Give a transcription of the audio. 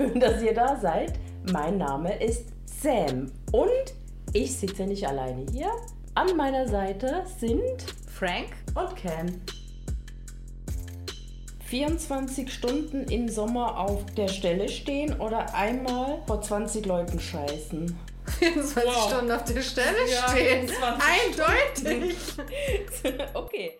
Schön, dass ihr da seid. Mein Name ist Sam und ich sitze nicht alleine hier. An meiner Seite sind Frank und Ken. 24 Stunden im Sommer auf der Stelle stehen oder einmal vor 20 Leuten scheißen. 24 wow. Stunden auf der Stelle ja, stehen. Eindeutig. okay.